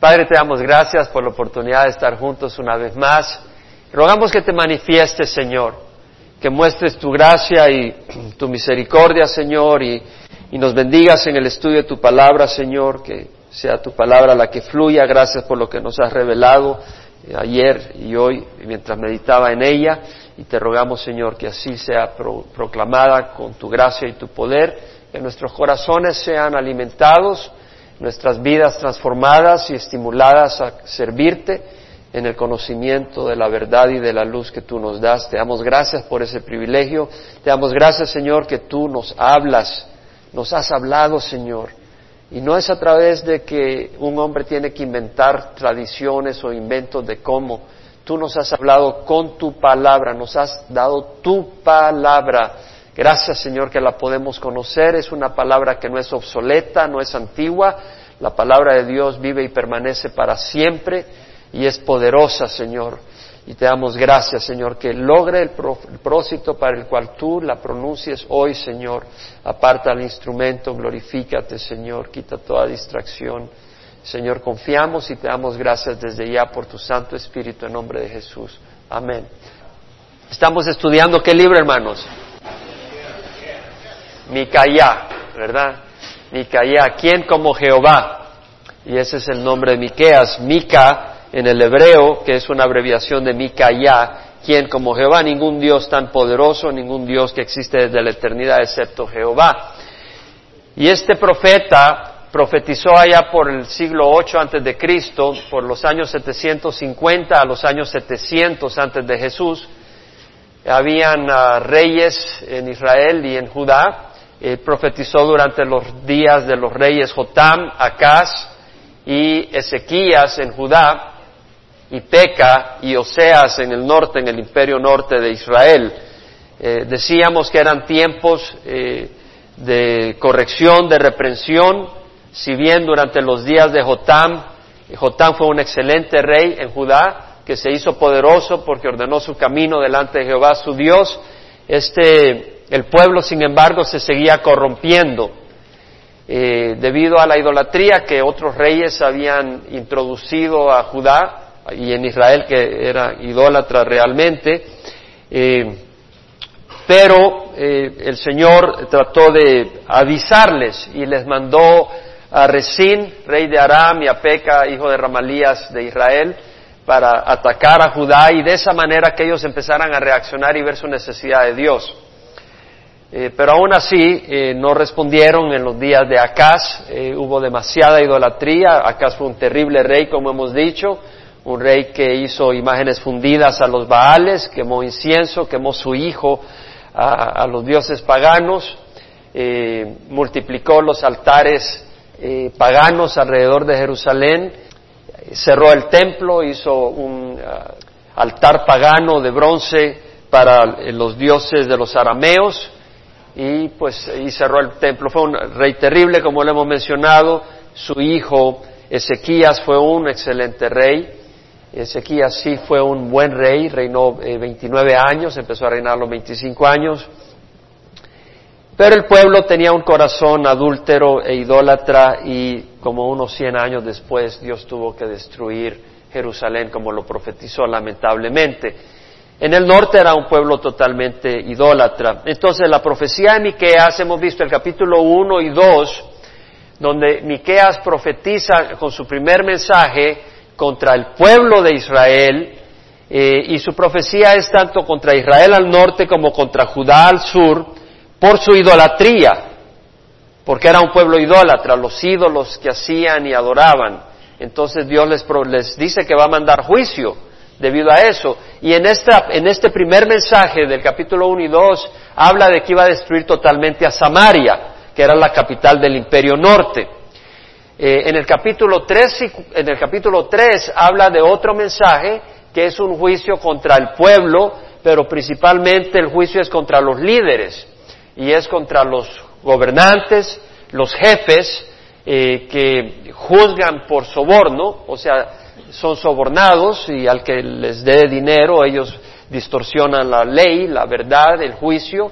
Padre, te damos gracias por la oportunidad de estar juntos una vez más. Rogamos que te manifiestes, Señor, que muestres tu gracia y tu misericordia, Señor, y, nos bendigas en el estudio de tu palabra, Señor, que sea tu palabra la que fluya. Gracias por lo que nos has revelado eh, ayer y hoy mientras meditaba en ella. Y te rogamos, Señor, que así sea proclamada con tu gracia y tu poder, que nuestros corazones sean alimentados nuestras vidas transformadas y estimuladas a servirte en el conocimiento de la verdad y de la luz que tú nos das. Te damos gracias por ese privilegio. Te damos gracias, Señor, que tú nos hablas, nos has hablado, Señor. Y no es a través de que un hombre tiene que inventar tradiciones o inventos de cómo. Tú nos has hablado con tu palabra, nos has dado tu palabra Gracias Señor que la podemos conocer. Es una palabra que no es obsoleta, no es antigua. La palabra de Dios vive y permanece para siempre y es poderosa, Señor. Y te damos gracias, Señor, que logre el propósito para el cual tú la pronuncies hoy, Señor. Aparta el instrumento, glorifícate, Señor, quita toda distracción. Señor, confiamos y te damos gracias desde ya por tu Santo Espíritu en nombre de Jesús. Amén. Estamos estudiando qué libro, hermanos. Micaía, ¿verdad? Micaía, ¿quién como Jehová? Y ese es el nombre de Miqueas. Mica en el hebreo, que es una abreviación de Micaía, ¿quién como Jehová? Ningún Dios tan poderoso, ningún Dios que existe desde la eternidad excepto Jehová. Y este profeta profetizó allá por el siglo 8 antes de Cristo, por los años 750 a los años 700 antes de Jesús. Habían ah, reyes en Israel y en Judá, eh, profetizó durante los días de los reyes Jotam, Acaz y Ezequías en Judá, y Peca y Oseas en el norte, en el imperio norte de Israel. Eh, decíamos que eran tiempos eh, de corrección, de reprensión, si bien durante los días de Jotam, Jotam fue un excelente rey en Judá, que se hizo poderoso porque ordenó su camino delante de Jehová su Dios, este el pueblo, sin embargo, se seguía corrompiendo eh, debido a la idolatría que otros reyes habían introducido a Judá y en Israel, que era idólatra realmente. Eh, pero eh, el Señor trató de avisarles y les mandó a Resín, rey de Aram, y a Peca, hijo de Ramalías de Israel, para atacar a Judá y de esa manera que ellos empezaran a reaccionar y ver su necesidad de Dios. Eh, pero aún así eh, no respondieron en los días de Acaz, eh, hubo demasiada idolatría, Acaz fue un terrible rey, como hemos dicho, un rey que hizo imágenes fundidas a los Baales, quemó incienso, quemó su hijo a, los dioses paganos, multiplicó los altares paganos alrededor de Jerusalén, cerró el templo, hizo un ah, altar pagano de bronce para los dioses de los arameos, y pues y cerró el templo. Fue un rey terrible, como lo hemos mencionado. Su hijo Ezequías fue un excelente rey. Ezequías sí fue un buen rey, reinó 29 eh, años, empezó a reinar los 25 años. Pero el pueblo tenía un corazón adúltero e idólatra y como unos 100 años después Dios tuvo que destruir Jerusalén como lo profetizó lamentablemente. En el norte era un pueblo totalmente idólatra. Entonces la profecía de Miqueas, hemos visto el capítulo 1 y 2, donde Miqueas profetiza con su primer mensaje contra el pueblo de Israel, eh, y su profecía es tanto contra Israel al norte como contra Judá al sur, por su idolatría, porque era un pueblo idólatra, los ídolos que hacían y adoraban. Entonces Dios les, les dice que va a mandar juicio debido a eso. Y en, esta, en este primer mensaje del capítulo 1 y 2 habla de que iba a destruir totalmente a Samaria, que era la capital del imperio norte. Eh, en, el capítulo 3, en el capítulo 3 habla de otro mensaje que es un juicio contra el pueblo, pero principalmente el juicio es contra los líderes y es contra los gobernantes, los jefes eh, que juzgan por soborno, o sea, son sobornados y al que les dé dinero ellos distorsionan la ley, la verdad, el juicio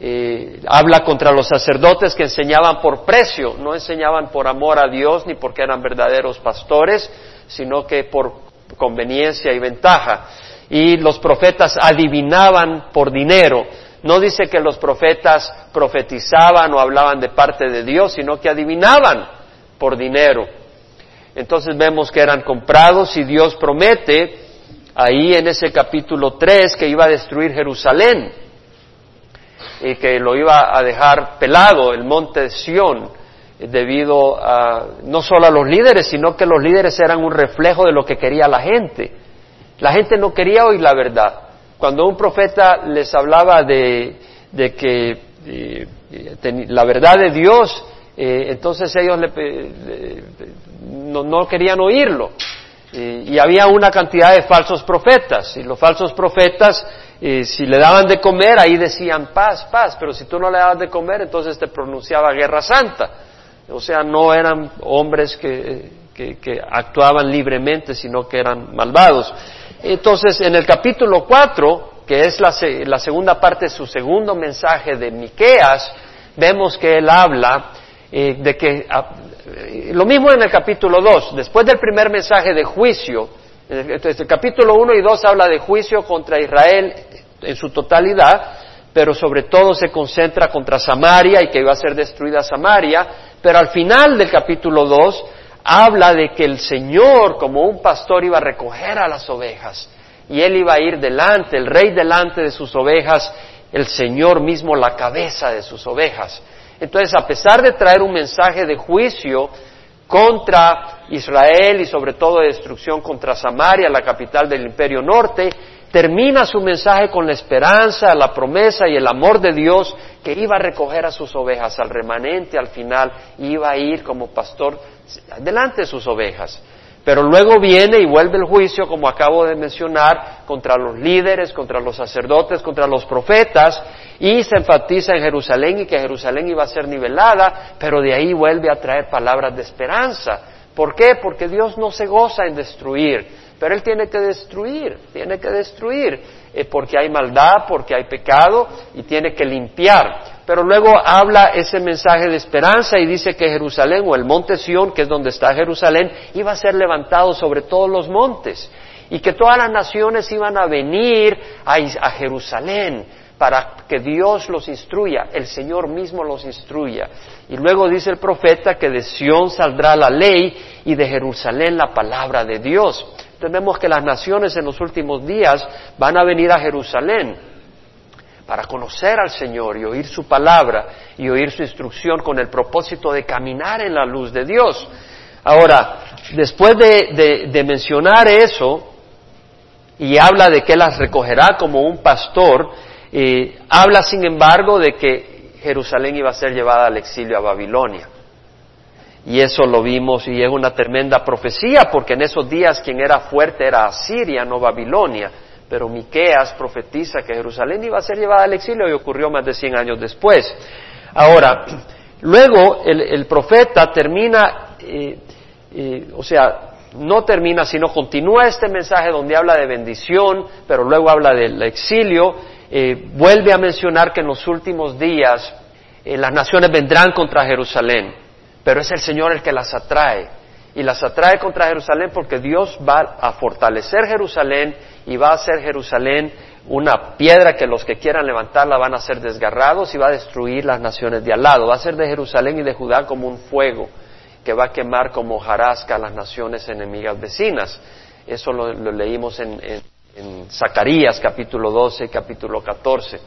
eh, habla contra los sacerdotes que enseñaban por precio, no enseñaban por amor a Dios ni porque eran verdaderos pastores, sino que por conveniencia y ventaja. Y los profetas adivinaban por dinero. No dice que los profetas profetizaban o hablaban de parte de Dios, sino que adivinaban por dinero. Entonces vemos que eran comprados y Dios promete ahí en ese capítulo 3 que iba a destruir Jerusalén y que lo iba a dejar pelado, el monte de Sión, debido a no solo a los líderes, sino que los líderes eran un reflejo de lo que quería la gente. La gente no quería oír la verdad. Cuando un profeta les hablaba de, que eh, la verdad de Dios, eh, entonces ellos no, querían oírlo. y había una cantidad de falsos profetas, y los falsos profetas si le daban de comer, ahí decían paz, paz, pero si tú no le dabas de comer, entonces te pronunciaba guerra santa. O sea, no eran hombres que, que, actuaban libremente, sino que eran malvados. Entonces, en el capítulo 4, que es la, la segunda parte de su segundo mensaje de Miqueas, vemos que él habla eh, de que, ah, lo mismo en el capítulo 2, después del primer mensaje de juicio, entonces, el capítulo 1 y 2 habla de juicio contra Israel en su totalidad, pero sobre todo se concentra contra Samaria y que iba a ser destruida Samaria, pero al final del capítulo 2 habla de que el Señor como un pastor iba a recoger a las ovejas y él iba a ir delante, el rey delante de sus ovejas, el Señor mismo la cabeza de sus ovejas. Entonces, a pesar de traer un mensaje de juicio, contra Israel y sobre todo de destrucción contra Samaria, la capital del imperio norte, termina su mensaje con la esperanza, la promesa y el amor de Dios que iba a recoger a sus ovejas, al remanente al final, iba a ir como pastor delante de sus ovejas. Pero luego viene y vuelve el juicio, como acabo de mencionar, contra los líderes, contra los sacerdotes, contra los profetas, y se enfatiza en Jerusalén y que Jerusalén iba a ser nivelada, pero de ahí vuelve a traer palabras de esperanza. ¿Por qué? Porque Dios no se goza en destruir, pero Él tiene que destruir, tiene que destruir, eh, porque hay maldad, porque hay pecado y tiene que limpiar pero luego habla ese mensaje de esperanza y dice que Jerusalén o el monte Sión, que es donde está Jerusalén, iba a ser levantado sobre todos los montes y que todas las naciones iban a venir a, Jerusalén para que Dios los instruya, el Señor mismo los instruya. Y luego dice el profeta que de Sión saldrá la ley y de Jerusalén la palabra de Dios. Tenemos que las naciones en los últimos días van a venir a Jerusalén para conocer al Señor y oír su palabra y oír su instrucción con el propósito de caminar en la luz de Dios. Ahora, después de, mencionar eso, y habla de que las recogerá como un pastor, eh, habla sin embargo de que Jerusalén iba a ser llevada al exilio a Babilonia. Y eso lo vimos y es una tremenda profecía porque en esos días quien era fuerte era Asiria, no Babilonia pero Miqueas profetiza que Jerusalén iba a ser llevada al exilio y ocurrió más de 100 años después. Ahora, luego el, profeta termina, eh, eh, o sea, no termina, sino continúa este mensaje donde habla de bendición, pero luego habla del exilio, eh, vuelve a mencionar que en los últimos días las naciones vendrán contra Jerusalén, pero es el Señor el que las atrae. Y las atrae contra Jerusalén porque Dios va a fortalecer Jerusalén y va a hacer Jerusalén una piedra que los que quieran levantarla van a ser desgarrados y va a destruir las naciones de al lado. Va a ser de Jerusalén y de Judá como un fuego que va a quemar como jarasca a las naciones enemigas vecinas. Eso lo, leímos en, Zacarías capítulo 12 capítulo 14.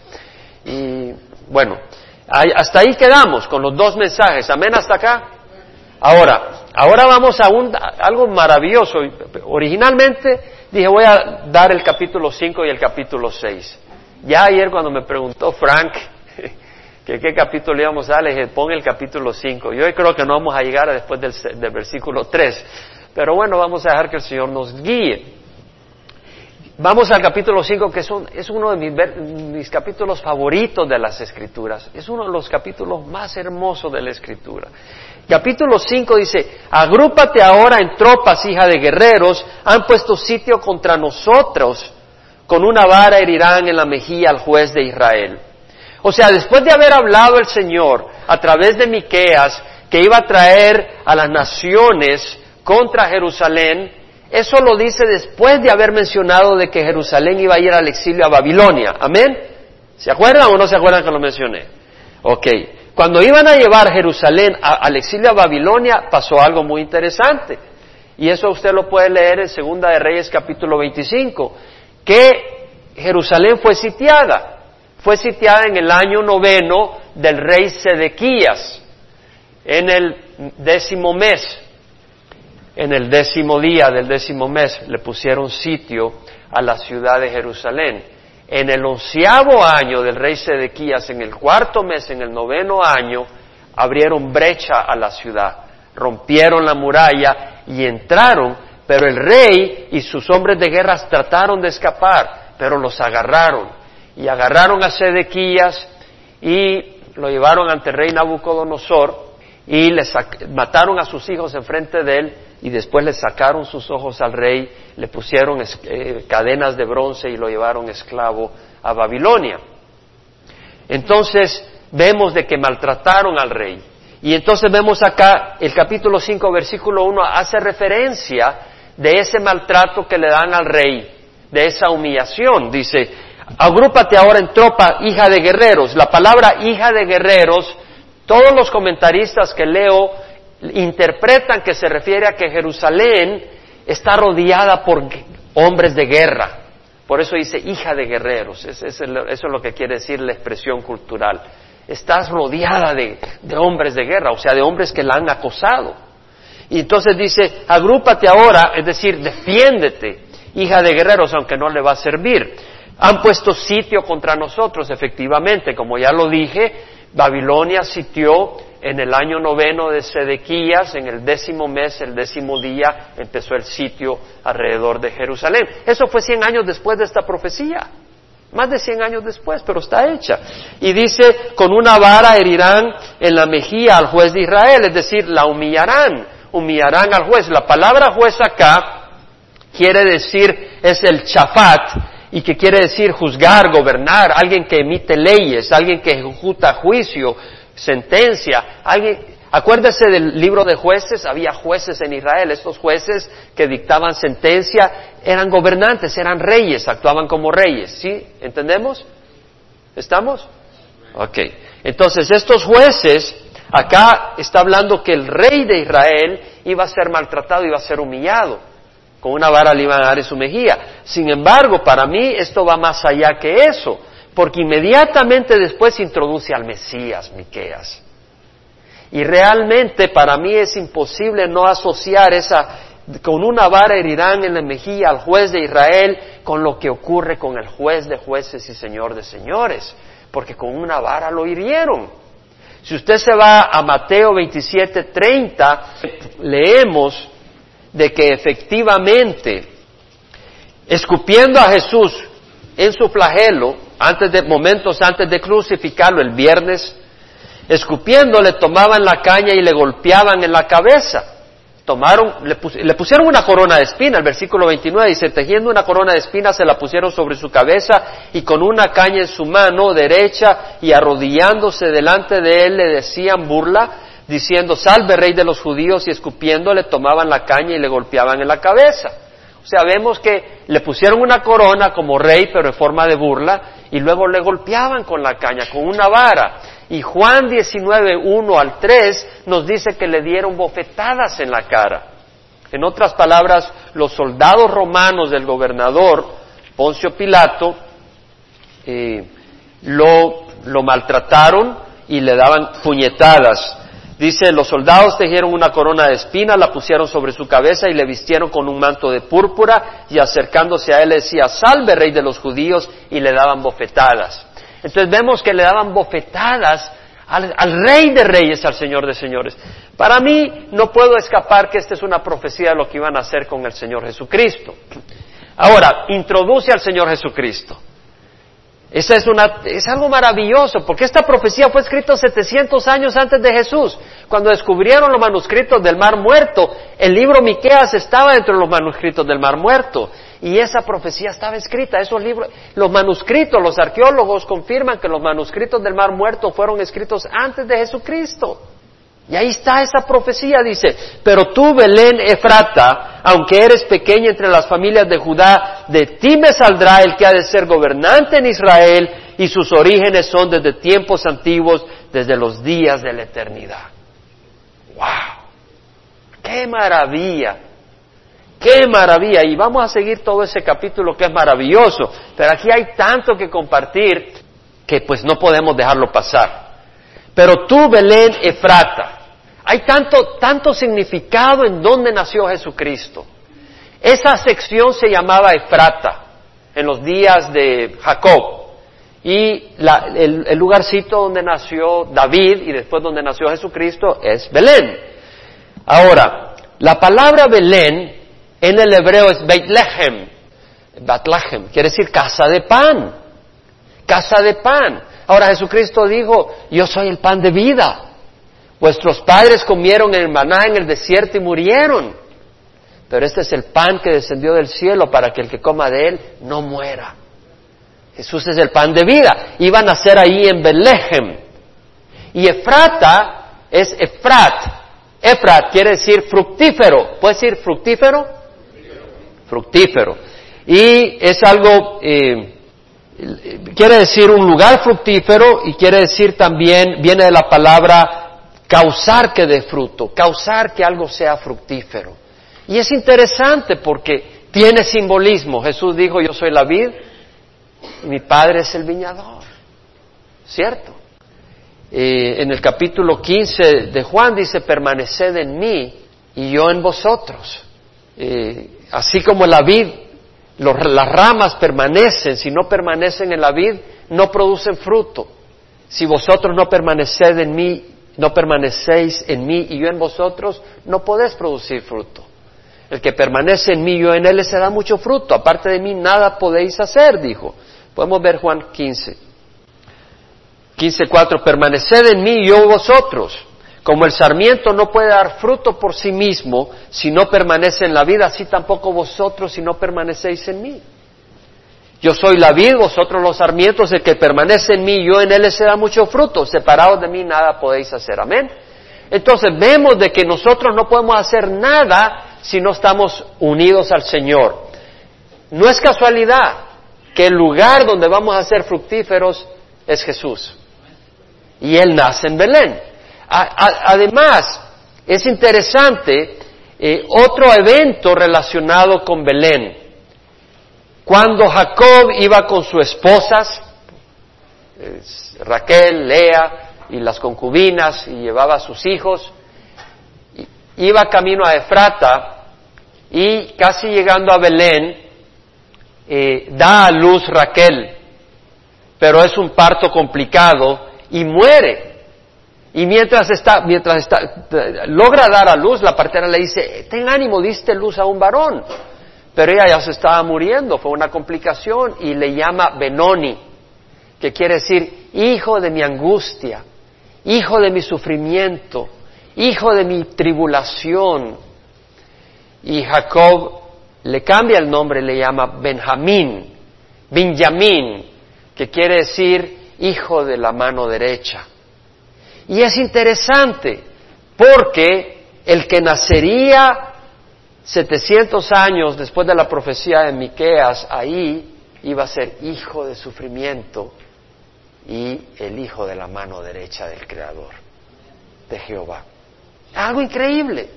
Y bueno, hasta ahí quedamos con los dos mensajes. Amén hasta acá. Ahora, ahora vamos a un, algo maravilloso. Originalmente dije voy a dar el capítulo 5 y el capítulo 6. Ya ayer cuando me preguntó Frank que qué capítulo íbamos a dar, le dije pon el capítulo 5. Yo creo que no vamos a llegar después del, del versículo 3. Pero bueno, vamos a dejar que el Señor nos guíe. Vamos al capítulo 5, que es, es uno de mis, mis, capítulos favoritos de las Escrituras. Es uno de los capítulos más hermosos de la Escritura. Capítulo 5 dice, agrúpate ahora en tropas, hija de guerreros, han puesto sitio contra nosotros, con una vara herirán en la mejilla al juez de Israel. O sea, después de haber hablado el Señor a través de Miqueas que iba a traer a las naciones contra Jerusalén, eso lo dice después de haber mencionado de que Jerusalén iba a ir al exilio a Babilonia. Amén. ¿Se acuerdan o no se acuerdan que lo mencioné? Ok. Cuando iban a llevar Jerusalén al exilio a Babilonia, pasó algo muy interesante. Y eso usted lo puede leer en Segunda de Reyes capítulo 25, que Jerusalén fue sitiada. Fue sitiada en el año noveno del rey Sedequías, en el décimo mes. En el décimo día del décimo mes le pusieron sitio a la ciudad de Jerusalén. En el onceavo año del rey Sedequías, en el cuarto mes, en el noveno año, abrieron brecha a la ciudad, rompieron la muralla y entraron, pero el rey y sus hombres de guerra trataron de escapar, pero los agarraron. Y agarraron a Sedequías y lo llevaron ante el rey Nabucodonosor y le mataron a sus hijos enfrente de él y después le sacaron sus ojos al rey, le pusieron eh, cadenas de bronce y lo llevaron esclavo a Babilonia. Entonces vemos de que maltrataron al rey. Y entonces vemos acá el capítulo 5, versículo 1, hace referencia de ese maltrato que le dan al rey, de esa humillación. Dice, agrúpate ahora en tropa, hija de guerreros. La palabra hija de guerreros, todos los comentaristas que leo interpretan que se refiere a que Jerusalén está rodeada por hombres de guerra. Por eso dice hija de guerreros. eso es lo que quiere decir la expresión cultural. Estás rodeada de, de hombres de guerra, o sea, de hombres que la han acosado. Y entonces dice, agrúpate ahora, es decir, defiéndete, hija de guerreros, aunque no le va a servir. Han puesto sitio contra nosotros, efectivamente, como ya lo dije, Babilonia sitió en el año noveno de Sedequías, en el décimo mes, el décimo día, empezó el sitio alrededor de Jerusalén. Eso fue cien años después de esta profecía. Más de cien años después, pero está hecha. Y dice, con una vara herirán en la mejilla al juez de Israel, es decir, la humillarán, humillarán al juez. La palabra juez acá quiere decir, es el chafat, y que quiere decir juzgar, gobernar, alguien que emite leyes, alguien que ejecuta juicio, sentencia. Alguien, acuérdese del libro de jueces, había jueces en Israel, estos jueces que dictaban sentencia eran gobernantes, eran reyes, actuaban como reyes, ¿sí? ¿Entendemos? ¿Estamos? Ok. Entonces, estos jueces, acá está hablando que el rey de Israel iba a ser maltratado, iba a ser humillado. Con una vara le iban a dar en su mejilla. Sin embargo, para mí esto va más allá que eso porque inmediatamente después introduce al Mesías, Miqueas. Y realmente para mí es imposible no asociar esa con una vara herirán en la mejilla al juez de Israel con lo que ocurre con el juez de jueces y señor de señores, porque con una vara lo hirieron. Si usted se va a Mateo 27:30, leemos de que efectivamente, escupiendo a Jesús en su flagelo, antes de, momentos antes de crucificarlo, el viernes, escupiéndole tomaban la caña y le golpeaban en la cabeza. Tomaron, le, pusieron una corona de espina, el versículo 29 dice, tejiendo una corona de espina se la pusieron sobre su cabeza y con una caña en su mano derecha y arrodillándose delante de él le decían burla, diciendo, salve rey de los judíos y escupiéndole tomaban la caña y le golpeaban en la cabeza. O sea, vemos que le pusieron una corona como rey, pero en forma de burla, y luego le golpeaban con la caña, con una vara. Y Juan 19, 1 al 3 nos dice que le dieron bofetadas en la cara. En otras palabras, los soldados romanos del gobernador Poncio Pilato eh, lo, lo maltrataron y le daban puñetadas Dice, los soldados tejieron una corona de espina, la pusieron sobre su cabeza y le vistieron con un manto de púrpura y acercándose a él decía, salve rey de los judíos y le daban bofetadas. Entonces vemos que le daban bofetadas al, al, rey de reyes, al señor de señores. Para mí no puedo escapar que esta es una profecía de lo que iban a hacer con el Señor Jesucristo. Ahora, introduce al Señor Jesucristo. Esa es, una, es algo maravilloso, porque esta profecía fue escrita 700 años antes de Jesús. Cuando descubrieron los manuscritos del Mar Muerto, el libro Miqueas estaba dentro de los manuscritos del Mar Muerto. Y esa profecía estaba escrita, esos libros, los manuscritos, los arqueólogos confirman que los manuscritos del Mar Muerto fueron escritos antes de Jesucristo. Y ahí está esa profecía, dice, pero tú, Belén Efrata, aunque eres pequeña entre las familias de Judá, de ti me saldrá el que ha de ser gobernante en Israel, y sus orígenes son desde tiempos antiguos, desde los días de la eternidad. ¡Wow! ¡Qué maravilla! ¡Qué maravilla! Y vamos a seguir todo ese capítulo que es maravilloso, pero aquí hay tanto que compartir que pues no podemos dejarlo pasar. Pero tú, Belén Efrata, hay tanto, tanto significado en dónde nació Jesucristo. Esa sección se llamaba Efrata en los días de Jacob. Y el, el, lugarcito donde nació David y después donde nació Jesucristo es Belén. Ahora, la palabra Belén en el hebreo es Bethlehem. Bethlehem quiere decir casa de pan. Casa de pan. Ahora Jesucristo dijo, yo soy el pan de vida. Vuestros padres comieron el maná en el desierto y murieron. Pero este es el pan que descendió del cielo para que el que coma de él no muera. Jesús es el pan de vida. Iban a nacer ahí en Bethlehem. Y Efrata es Efrat. Efrat quiere decir fructífero. ¿Puede decir fructífero? Fructífero. Y es algo eh, quiere decir un lugar fructífero y quiere decir también, viene de la palabra causar que dé fruto, causar que algo sea fructífero. Y es interesante porque tiene simbolismo. Jesús dijo, yo soy la vid y mi padre es el viñador. ¿Cierto? Eh, en el capítulo 15 de Juan dice, permaneced en mí y yo en vosotros. Eh, así como la vid las ramas permanecen, si no permanecen en la vid, no producen fruto. Si vosotros no permaneced en mí, no permanecéis en mí y yo en vosotros, no podéis producir fruto. El que permanece en mí y yo en él se da mucho fruto. Aparte de mí nada podéis hacer, dijo. Podemos ver Juan 15. 15.4. Permaneced en mí y yo vosotros. Como el sarmiento no puede dar fruto por sí mismo si no permanece en la vida, así tampoco vosotros si no permanecéis en mí. Yo soy la vid, vosotros los sarmientos, el que permanece en mí, yo en él se da mucho fruto. Separados de mí nada podéis hacer. Amén. Entonces vemos de que nosotros no podemos hacer nada si no estamos unidos al Señor. No es casualidad que el lugar donde vamos a ser fructíferos es Jesús. Y Él nace en Belén además, es interesante eh, otro evento relacionado con Belén. Cuando Jacob iba con sus esposas, Raquel, Lea y las concubinas, y llevaba a sus hijos, iba camino a Efrata y casi llegando a Belén, eh, da a luz Raquel, pero es un parto complicado y muere. Y mientras está, mientras está, logra dar a luz, la partera le dice, ten ánimo, diste luz a un varón. Pero ella ya se estaba muriendo, fue una complicación y le llama Benoni, que quiere decir hijo de mi angustia, hijo de mi sufrimiento, hijo de mi tribulación. Y Jacob le cambia el nombre, le llama Benjamín, Benjamín, que quiere decir hijo de la mano derecha. Y es interesante porque el que nacería 700 años después de la profecía de Miqueas, ahí iba a ser hijo de sufrimiento y el hijo de la mano derecha del Creador, de Jehová. Algo increíble.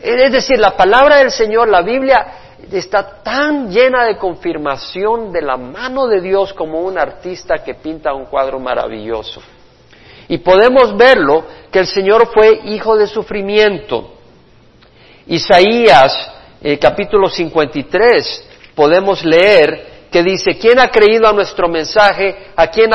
Es decir, la palabra del Señor, la Biblia, está tan llena de confirmación de la mano de Dios como un artista que pinta un cuadro maravilloso. Y podemos verlo que el Señor fue hijo de sufrimiento. Isaías eh, capítulo 53 podemos leer que dice, ¿quién ha creído a nuestro mensaje? ¿A quién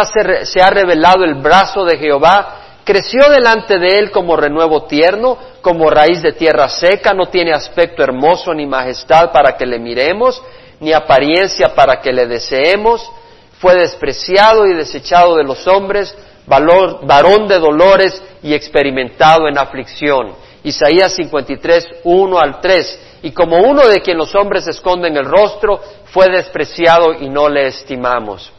se ha revelado el brazo de Jehová? Creció delante de él como renuevo tierno, como raíz de tierra seca, no tiene aspecto hermoso ni majestad para que le miremos, ni apariencia para que le deseemos. Fue despreciado y desechado de los hombres, varón de dolores y experimentado en aflicción. Isaías 53, 1 al 3. Y como uno de quien los hombres esconden el rostro, fue despreciado y no le estimamos.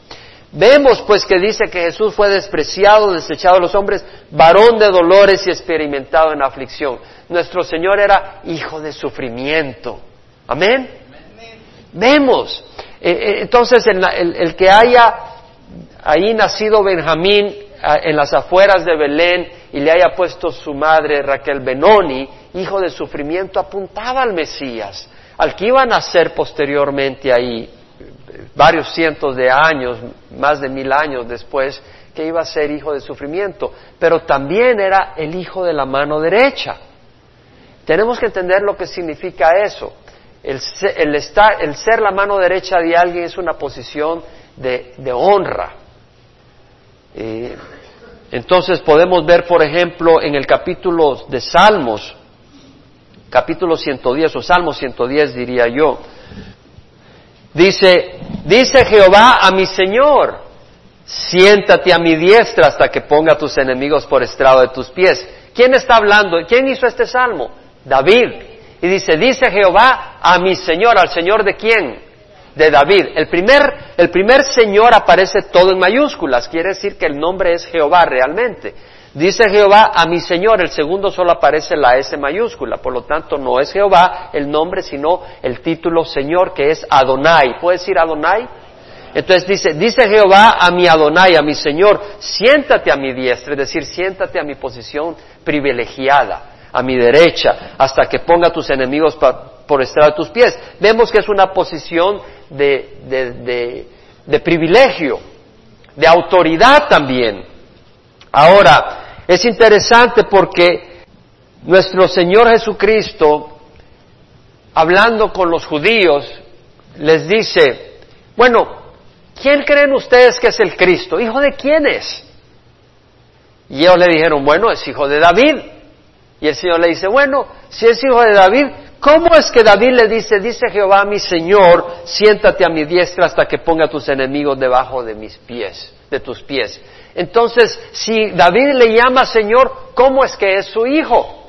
Vemos pues que dice que Jesús fue despreciado, desechado de los hombres, varón de dolores y experimentado en aflicción. Nuestro Señor era hijo de sufrimiento. Amén. Vemos. Eh, eh, entonces, el, que haya ahí nacido Benjamín en las afueras de Belén y le haya puesto su madre Raquel Benoni, hijo de sufrimiento, apuntaba al Mesías, al que iba a nacer posteriormente ahí varios cientos de años, más de mil años después, que iba a ser hijo de sufrimiento, pero también era el hijo de la mano derecha. Tenemos que entender lo que significa eso. El ser, la mano derecha de alguien es una posición de, honra. Entonces podemos ver, por ejemplo, en el capítulo de Salmos, capítulo 110 o Salmo 110 diría yo, Dice, dice Jehová a mi Señor, siéntate a mi diestra hasta que ponga a tus enemigos por estrado de tus pies. ¿Quién está hablando? ¿Quién hizo este salmo? David. Y dice, dice Jehová a mi Señor, al Señor de quién? De David. El primer, el primer Señor aparece todo en mayúsculas, quiere decir que el nombre es Jehová realmente. Dice Jehová a mi Señor, el segundo solo aparece la S mayúscula, por lo tanto no es Jehová el nombre, sino el título Señor que es Adonai. ¿Puede decir Adonai? Entonces dice, dice Jehová a mi Adonai, a mi Señor, siéntate a mi diestra, es decir, siéntate a mi posición privilegiada, a mi derecha, hasta que ponga tus enemigos por estrado de tus pies. Vemos que es una posición de, de, de privilegio, de autoridad también. Ahora, es interesante porque nuestro Señor Jesucristo, hablando con los judíos, les dice, bueno, ¿quién creen ustedes que es el Cristo? ¿Hijo de quién es? Y ellos le dijeron, bueno, es hijo de David. Y el Señor le dice, bueno, si es hijo de David, ¿cómo es que David le dice, dice Jehová mi Señor, siéntate a mi diestra hasta que ponga tus enemigos debajo de mis pies, de tus pies? Entonces, si David le llama Señor, ¿cómo es que es su hijo?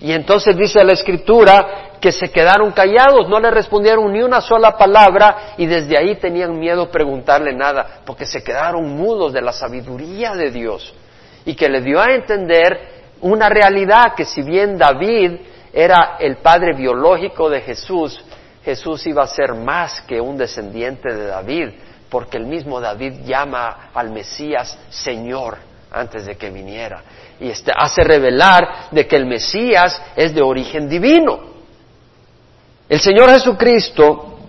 Y entonces dice la escritura que se quedaron callados, no le respondieron ni una sola palabra y desde ahí tenían miedo preguntarle nada, porque se quedaron mudos de la sabiduría de Dios y que le dio a entender una realidad que si bien David era el padre biológico de Jesús, Jesús iba a ser más que un descendiente de David, porque el mismo David llama al Mesías Señor antes de que viniera. Y este, hace revelar de que el Mesías es de origen divino. El Señor Jesucristo,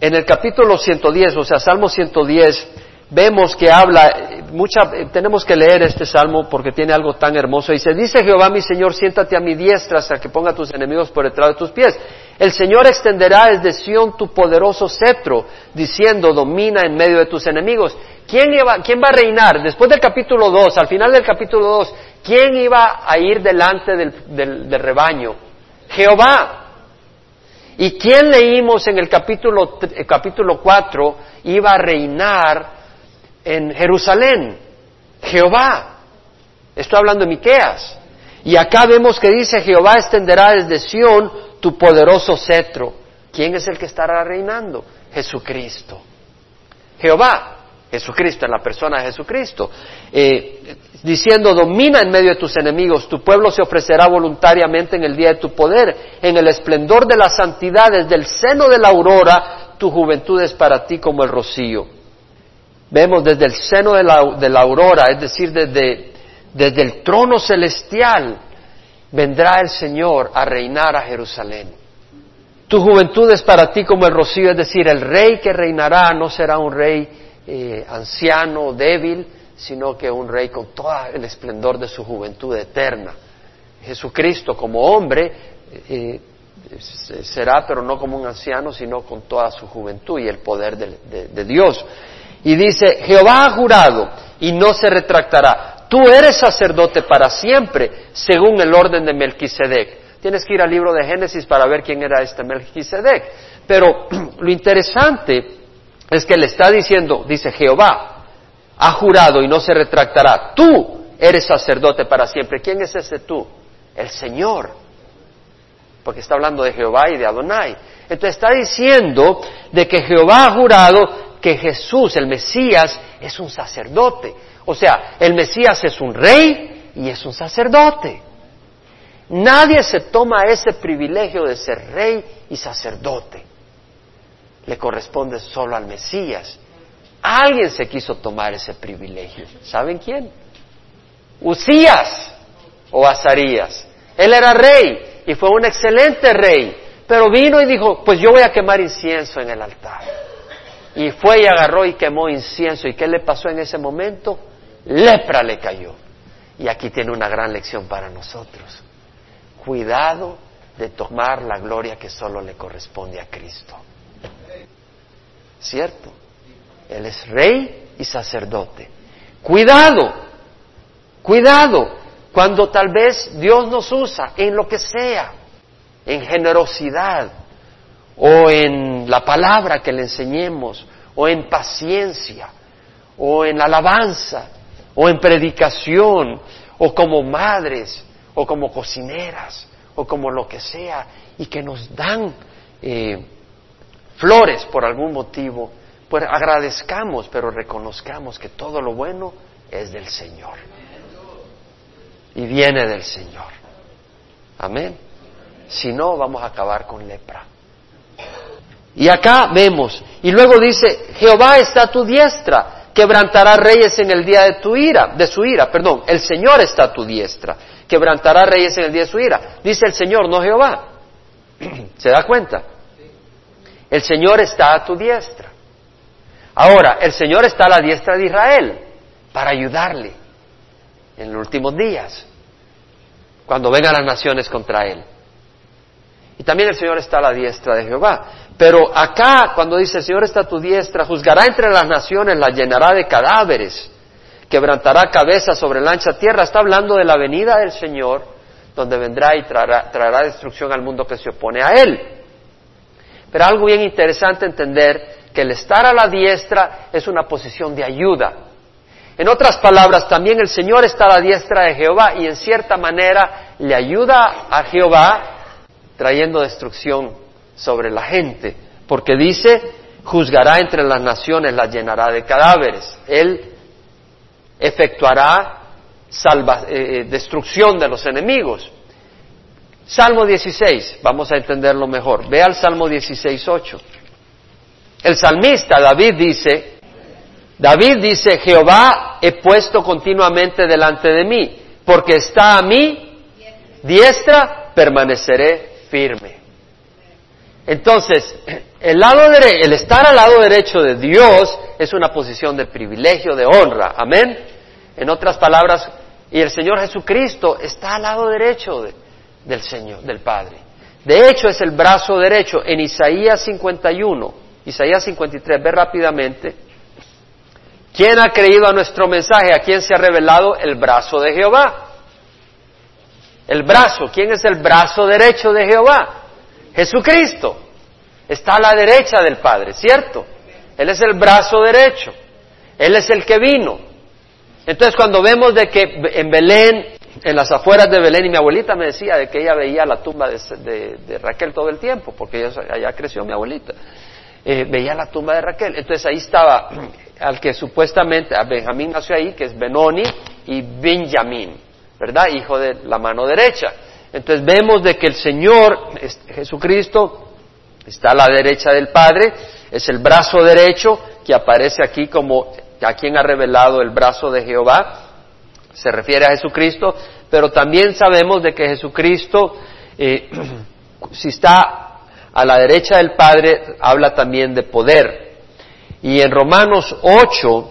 en el capítulo 110, o sea, Salmo 110, vemos que habla, mucha, tenemos que leer este salmo porque tiene algo tan hermoso. Dice, dice Jehová mi Señor, siéntate a mi diestra hasta que ponga tus enemigos por detrás de tus pies. El Señor extenderá desde Sión tu poderoso cetro, diciendo, domina en medio de tus enemigos. ¿Quién, ¿Quién va a reinar? Después del capítulo 2, al final del capítulo 2, ¿quién iba a ir delante del, del rebaño? Jehová. ¿Y quién leímos en el capítulo, el capítulo 4 iba a reinar en Jerusalén, Jehová. Estoy hablando de Miqueas. Y acá vemos que dice Jehová extenderá desde Sión tu poderoso cetro. ¿Quién es el que estará reinando? Jesucristo. Jehová, Jesucristo, en la persona de Jesucristo, eh, diciendo, domina en medio de tus enemigos, tu pueblo se ofrecerá voluntariamente en el día de tu poder, en el esplendor de la santidad, desde el seno de la aurora, tu juventud es para ti como el rocío. Vemos desde el seno de la, aurora, es decir, desde, desde el trono celestial, vendrá el Señor a reinar a Jerusalén. Tu juventud es para ti como el rocío, es decir, el rey que reinará no será un rey eh, anciano, débil, sino que un rey con todo el esplendor de su juventud eterna. Jesucristo como hombre eh, será, pero no como un anciano, sino con toda su juventud y el poder de Dios. Y dice, Jehová ha jurado y no se retractará. Tú eres sacerdote para siempre, según el orden de Melquisedec. Tienes que ir al libro de Génesis para ver quién era este Melquisedec. Pero lo interesante es que le está diciendo, dice Jehová, ha jurado y no se retractará, tú eres sacerdote para siempre. ¿Quién es ese tú? El Señor. Porque está hablando de Jehová y de Adonai. Entonces está diciendo de que Jehová ha jurado que Jesús, el Mesías, es un sacerdote. O sea, el Mesías es un rey y es un sacerdote. Nadie se toma ese privilegio de ser rey y sacerdote. Le corresponde solo al Mesías. Alguien se quiso tomar ese privilegio. ¿Saben quién? Usías o Azarías. Él era rey y fue un excelente rey, pero vino y dijo, pues yo voy a quemar incienso en el altar. Y fue y agarró y quemó incienso. ¿Y qué le pasó en ese momento? Lepra le cayó. Y aquí tiene una gran lección para nosotros. Cuidado de tomar la gloria que solo le corresponde a Cristo. ¿Cierto? Él es rey y sacerdote. Cuidado, cuidado, cuando tal vez Dios nos usa en lo que sea, en generosidad, o en la palabra que le enseñemos, o en paciencia, o en alabanza, o en predicación, o como madres, o como cocineras, o como lo que sea, y que nos dan eh, flores por algún motivo, pues agradezcamos, pero reconozcamos que todo lo bueno es del Señor. Y viene del Señor. Amén. Si no, vamos a acabar con lepra. Y acá vemos, y luego dice, Jehová está a tu diestra, quebrantará reyes en el día de tu ira, de su ira, perdón, el Señor está a tu diestra, quebrantará reyes en el día de su ira. Dice el Señor, no Jehová. ¿Se da cuenta? El Señor está a tu diestra. Ahora, el Señor está a la diestra de Israel para ayudarle en los últimos días, cuando vengan las naciones contra él. Y también el Señor está a la diestra de Jehová. Pero acá, cuando dice el Señor está a tu diestra, juzgará entre las naciones, la llenará de cadáveres, quebrantará cabeza sobre la ancha tierra. Está hablando de la venida del Señor, donde vendrá y traerá, traerá destrucción al mundo que se opone a Él. Pero algo bien interesante entender, que el estar a la diestra es una posición de ayuda. En otras palabras, también el Señor está a la diestra de Jehová y en cierta manera le ayuda a Jehová trayendo destrucción sobre la gente, porque dice, juzgará entre las naciones, las llenará de cadáveres. Él efectuará eh, eh, destrucción de los enemigos. Salmo 16, vamos a entenderlo mejor. Ve al Salmo 16, 8. El salmista David dice, David dice, Jehová he puesto continuamente delante de mí, porque está a mí diestra, permaneceré firme. Entonces, el, lado el estar al lado derecho de Dios es una posición de privilegio, de honra. Amén. En otras palabras, y el Señor Jesucristo está al lado derecho del Señor, del Padre. De hecho, es el brazo derecho. En Isaías 51, Isaías 53, ve rápidamente. ¿Quién ha creído a nuestro mensaje? ¿A quién se ha revelado el brazo de Jehová? El brazo, ¿quién es el brazo derecho de Jehová? Jesucristo. Está a la derecha del Padre, ¿cierto? Él es el brazo derecho. Él es el que vino. Entonces cuando vemos de que en Belén, en las afueras de Belén, y mi abuelita me decía de que ella veía la tumba de, Raquel todo el tiempo, porque allá creció mi abuelita, eh, veía la tumba de Raquel. Entonces ahí estaba al que supuestamente, a Benjamín nació ahí, que es Benoni y Benjamín. ¿verdad? Hijo de la mano derecha. Entonces vemos de que el Señor Jesucristo está a la derecha del Padre, es el brazo derecho que aparece aquí como a quien ha revelado el brazo de Jehová, se refiere a Jesucristo, pero también sabemos de que Jesucristo, eh, si está a la derecha del Padre, habla también de poder. Y en Romanos 8,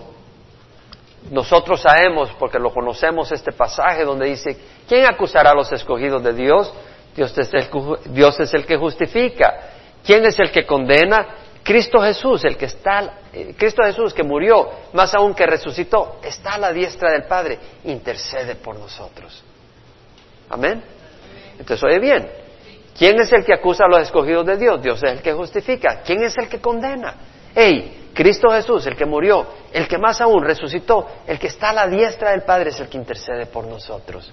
nosotros sabemos, porque lo conocemos, este pasaje donde dice, ¿quién acusará a los escogidos de Dios? Dios es, el, Dios es el que justifica. ¿Quién es el que condena? Cristo Jesús, el que está, eh, Cristo Jesús que murió, más aún que resucitó, está a la diestra del Padre, intercede por nosotros. Amén. Entonces, oye bien, ¿quién es el que acusa a los escogidos de Dios? Dios es el que justifica. ¿Quién es el que condena? Hey, Cristo Jesús, el que murió, el que más aún resucitó, el que está a la diestra del Padre es el que intercede por nosotros.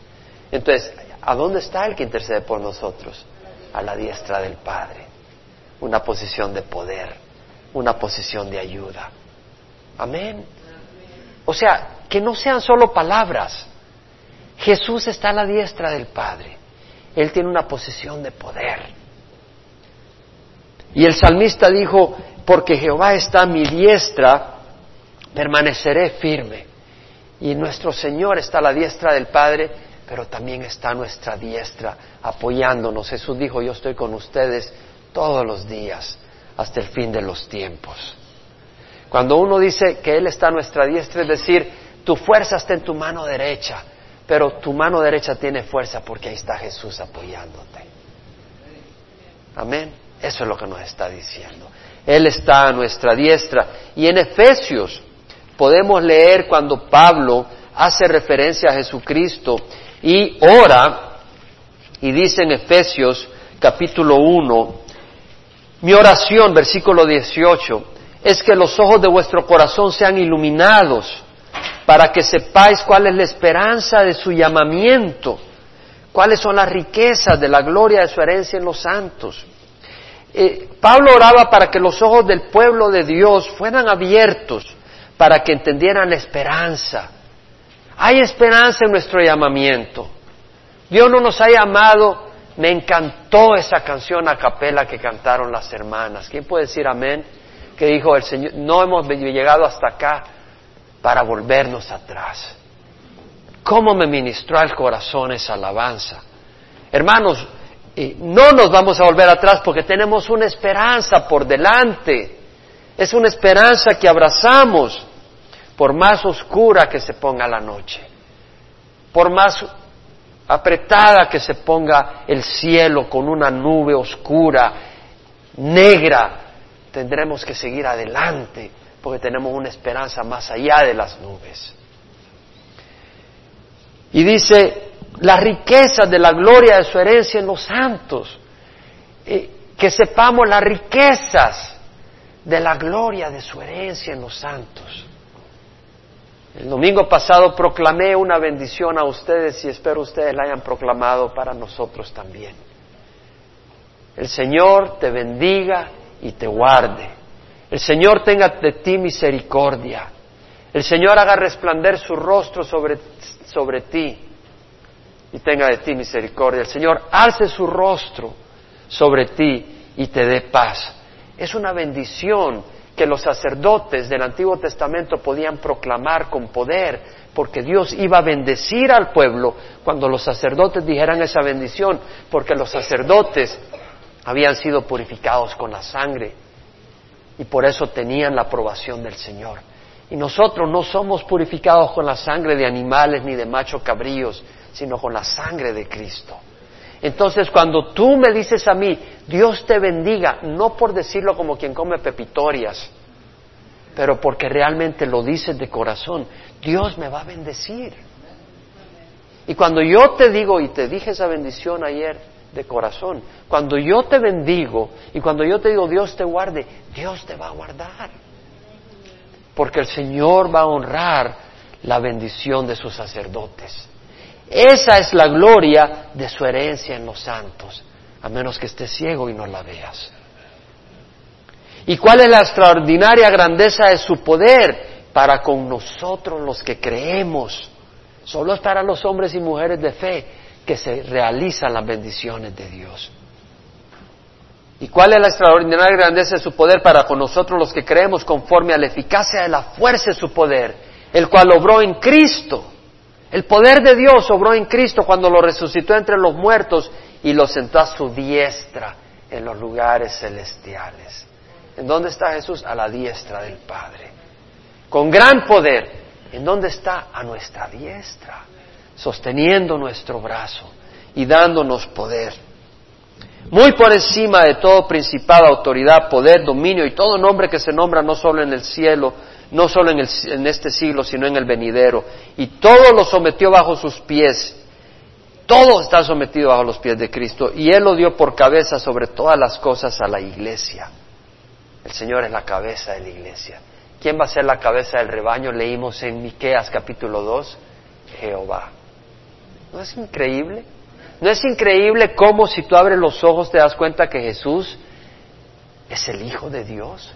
Entonces, ¿a dónde está el que intercede por nosotros? A la diestra del Padre. Una posición de poder, una posición de ayuda. Amén. O sea, que no sean solo palabras. Jesús está a la diestra del Padre. Él tiene una posición de poder. Y el salmista dijo, porque Jehová está a mi diestra, permaneceré firme. Y nuestro Señor está a la diestra del Padre, pero también está a nuestra diestra, apoyándonos. Jesús dijo, yo estoy con ustedes todos los días, hasta el fin de los tiempos. Cuando uno dice que Él está a nuestra diestra, es decir, tu fuerza está en tu mano derecha, pero tu mano derecha tiene fuerza porque ahí está Jesús apoyándote. Amén. Eso es lo que nos está diciendo. Él está a nuestra diestra. Y en Efesios podemos leer cuando Pablo hace referencia a Jesucristo y ora y dice en Efesios capítulo 1, mi oración, versículo 18, es que los ojos de vuestro corazón sean iluminados para que sepáis cuál es la esperanza de su llamamiento, cuáles son las riquezas de la gloria de su herencia en los santos eh, Pablo oraba para que los ojos del pueblo de Dios fueran abiertos, para que entendieran la esperanza. Hay esperanza en nuestro llamamiento. Dios no nos ha llamado, me encantó esa canción a capela que cantaron las hermanas. ¿Quién puede decir amén? Que dijo el Señor, no hemos llegado hasta acá para volvernos atrás. ¿Cómo me ministró al corazón esa alabanza? Hermanos, y no nos vamos a volver atrás porque tenemos una esperanza por delante. Es una esperanza que abrazamos por más oscura que se ponga la noche, por más apretada que se ponga el cielo con una nube oscura, negra, tendremos que seguir adelante porque tenemos una esperanza más allá de las nubes. Y dice, la riqueza de la gloria de su herencia en los santos. que sepamos las riquezas de la gloria de su herencia en los santos. El domingo pasado proclamé una bendición a ustedes y espero ustedes la hayan proclamado para nosotros también. El Señor te bendiga y te guarde. El Señor tenga de ti misericordia. El Señor haga resplandecer su rostro sobre, sobre ti y tenga de ti misericordia. El Señor alce su rostro sobre ti y te dé paz. Es una bendición que los sacerdotes del Antiguo Testamento podían proclamar con poder, porque Dios iba a bendecir al pueblo cuando los sacerdotes dijeran esa bendición, porque los sacerdotes habían sido purificados con la sangre y por eso tenían la aprobación del Señor. Y nosotros no somos purificados con la sangre de animales ni de machos cabríos, sino con la sangre de Cristo. Entonces, cuando tú me dices a mí, Dios te bendiga, no por decirlo como quien come pepitorias, pero porque realmente lo dices de corazón, Dios me va a bendecir. Y cuando yo te digo, y te dije esa bendición ayer de corazón, cuando yo te bendigo y cuando yo te digo Dios te guarde, Dios te va a guardar. Porque el Señor va a honrar la bendición de sus sacerdotes. Esa es la gloria de su herencia en los santos, a menos que estés ciego y no la veas. ¿Y cuál es la extraordinaria grandeza de su poder para con nosotros los que creemos? Solo es para los hombres y mujeres de fe que se realizan las bendiciones de Dios. ¿Y cuál es la extraordinaria grandeza de su poder para con nosotros los que creemos conforme a la eficacia de la fuerza de su poder, el cual obró en Cristo? El poder de Dios obró en Cristo cuando lo resucitó entre los muertos y lo sentó a su diestra en los lugares celestiales. ¿En dónde está Jesús? A la diestra del Padre. Con gran poder. ¿En dónde está? A nuestra diestra, sosteniendo nuestro brazo y dándonos poder. Muy por encima de todo principado, autoridad, poder, dominio y todo nombre que se nombra no solo en el cielo, no solo en, este siglo, sino en el venidero. Y todo lo sometió bajo sus pies. Todo está sometido bajo los pies de Cristo. Y Él lo dio por cabeza sobre todas las cosas a la iglesia. El El Señor es la cabeza de la iglesia. ¿Quién va a ser la cabeza del rebaño? Leímos en Miqueas capítulo 2, Jehová. ¿No es increíble? ¿No es increíble cómo si tú abres los ojos te das cuenta que Jesús es el Hijo de Dios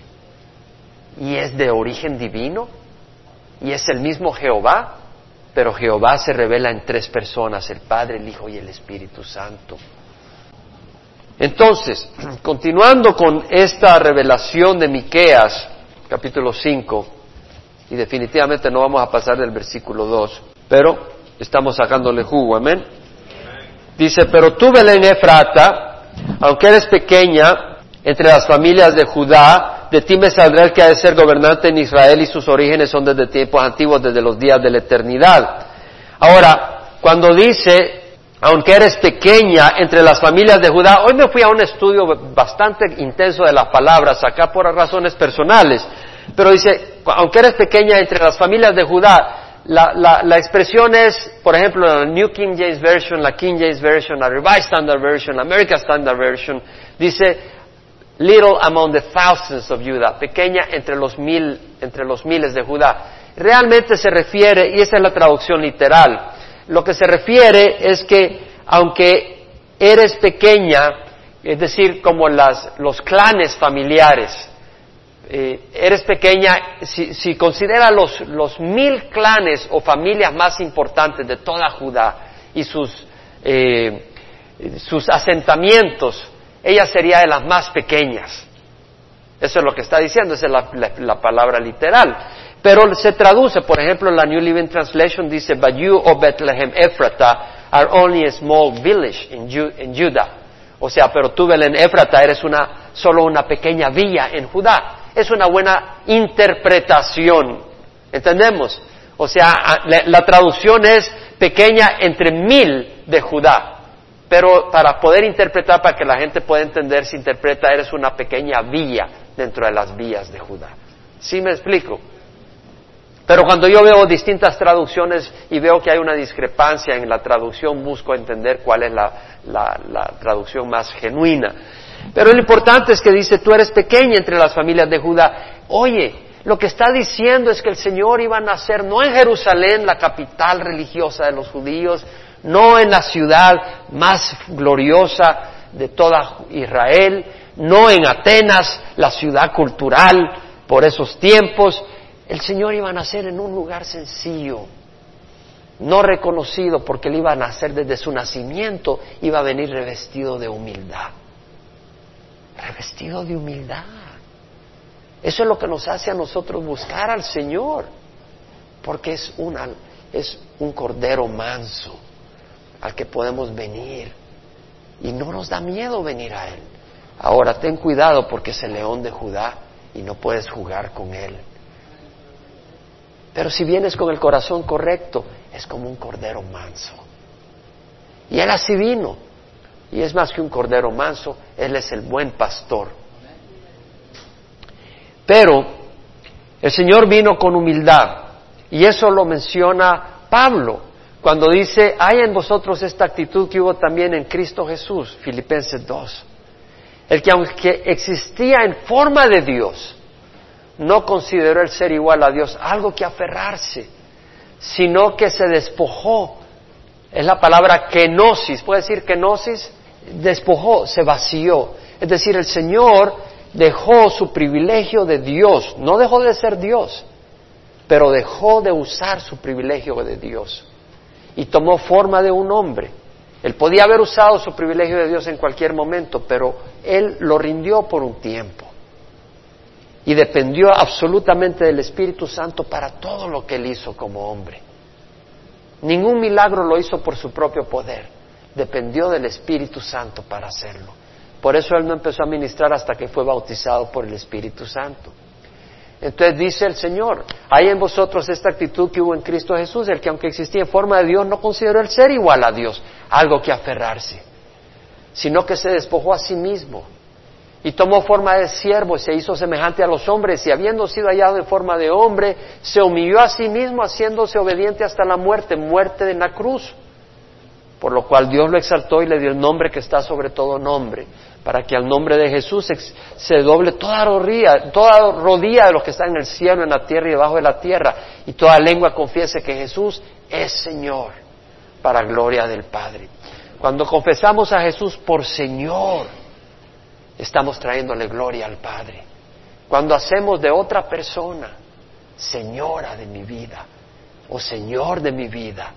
y es de origen divino y es el mismo Jehová? Pero Jehová se revela en tres personas, el Padre, el Hijo y el Espíritu Santo. Entonces, continuando con esta revelación de Miqueas, capítulo 5, y definitivamente no vamos a pasar del versículo 2, pero estamos sacándole jugo, amén. Dice, pero tú, Belén Efrata, aunque eres pequeña entre las familias de Judá, de ti me saldrá el que ha de ser gobernante en Israel y sus orígenes son desde tiempos antiguos, desde los días de la eternidad. Ahora, cuando dice, aunque eres pequeña entre las familias de Judá, hoy me fui a un estudio bastante intenso de las palabras, acá por razones personales, pero dice, aunque eres pequeña entre las familias de Judá, la, la, expresión es, por ejemplo, la New King James Version, la King James Version, la Revised Standard Version, la American Standard Version, dice little among the thousands of Judah, pequeña entre los mil, entre los miles de Judá. Realmente se refiere, y esa es la traducción literal, lo que se refiere es que aunque eres pequeña, es decir, como las, los clanes familiares, eh, eres pequeña, si, si considera los, los, mil clanes o familias más importantes de toda Judá y sus, eh, sus asentamientos, ella sería de las más pequeñas. Eso es lo que está diciendo, esa es la, palabra literal. Pero se traduce, por ejemplo, la New Living Translation dice, But you, O Bethlehem Ephrata, are only a small village in, Judah. O sea, pero tú, Belén Ephrata, eres una, solo una pequeña villa en Judá es una buena interpretación. ¿Entendemos? O sea, la, traducción es pequeña entre mil de Judá. Pero para poder interpretar, para que la gente pueda entender, se interpreta, eres una pequeña villa dentro de las villas de Judá. ¿Sí me explico? Pero cuando yo veo distintas traducciones y veo que hay una discrepancia en la traducción, busco entender cuál es la traducción más genuina. Pero lo importante es que dice, tú eres pequeña entre las familias de Judá. Oye, lo que está diciendo es que el Señor iba a nacer no en Jerusalén, la capital religiosa de los judíos, no en la ciudad más gloriosa de toda Israel, no en Atenas, la ciudad cultural por esos tiempos. El Señor iba a nacer en un lugar sencillo, no reconocido porque él iba a nacer desde su nacimiento, iba a venir revestido de humildad revestido de humildad. Eso es lo que nos hace a nosotros buscar al Señor, porque es, una, es un cordero manso al que podemos venir y no nos da miedo venir a Él. Ahora ten cuidado porque es el león de Judá y no puedes jugar con Él. Pero si vienes con el corazón correcto, es como un cordero manso. Y Él así vino. Y es más que un cordero manso, Él es el buen pastor. Pero el Señor vino con humildad. Y eso lo menciona Pablo cuando dice, hay en vosotros esta actitud que hubo también en Cristo Jesús, Filipenses 2. El que aunque existía en forma de Dios, no consideró el ser igual a Dios algo que aferrarse, sino que se despojó. Es la palabra kenosis. ¿Puede decir kenosis? despojó, se vació. Es decir, el Señor dejó su privilegio de Dios, no dejó de ser Dios, pero dejó de usar su privilegio de Dios y tomó forma de un hombre. Él podía haber usado su privilegio de Dios en cualquier momento, pero él lo rindió por un tiempo y dependió absolutamente del Espíritu Santo para todo lo que él hizo como hombre. Ningún milagro lo hizo por su propio poder dependió del Espíritu Santo para hacerlo. Por eso él no empezó a ministrar hasta que fue bautizado por el Espíritu Santo. Entonces dice el Señor, hay en vosotros esta actitud que hubo en Cristo Jesús, el que aunque existía en forma de Dios no consideró el ser igual a Dios, algo que aferrarse, sino que se despojó a sí mismo y tomó forma de siervo y se hizo semejante a los hombres y habiendo sido hallado en forma de hombre, se humilló a sí mismo haciéndose obediente hasta la muerte, muerte de la cruz por lo cual Dios lo exaltó y le dio el nombre que está sobre todo nombre, para que al nombre de Jesús se doble toda rodilla, de los que están en el cielo, en la tierra y debajo de la tierra, y toda lengua confiese que Jesús es Señor, para gloria del Padre. Cuando confesamos a Jesús por Señor, estamos trayéndole gloria al Padre. Cuando hacemos de otra persona, Señora de mi vida, o Señor de mi vida,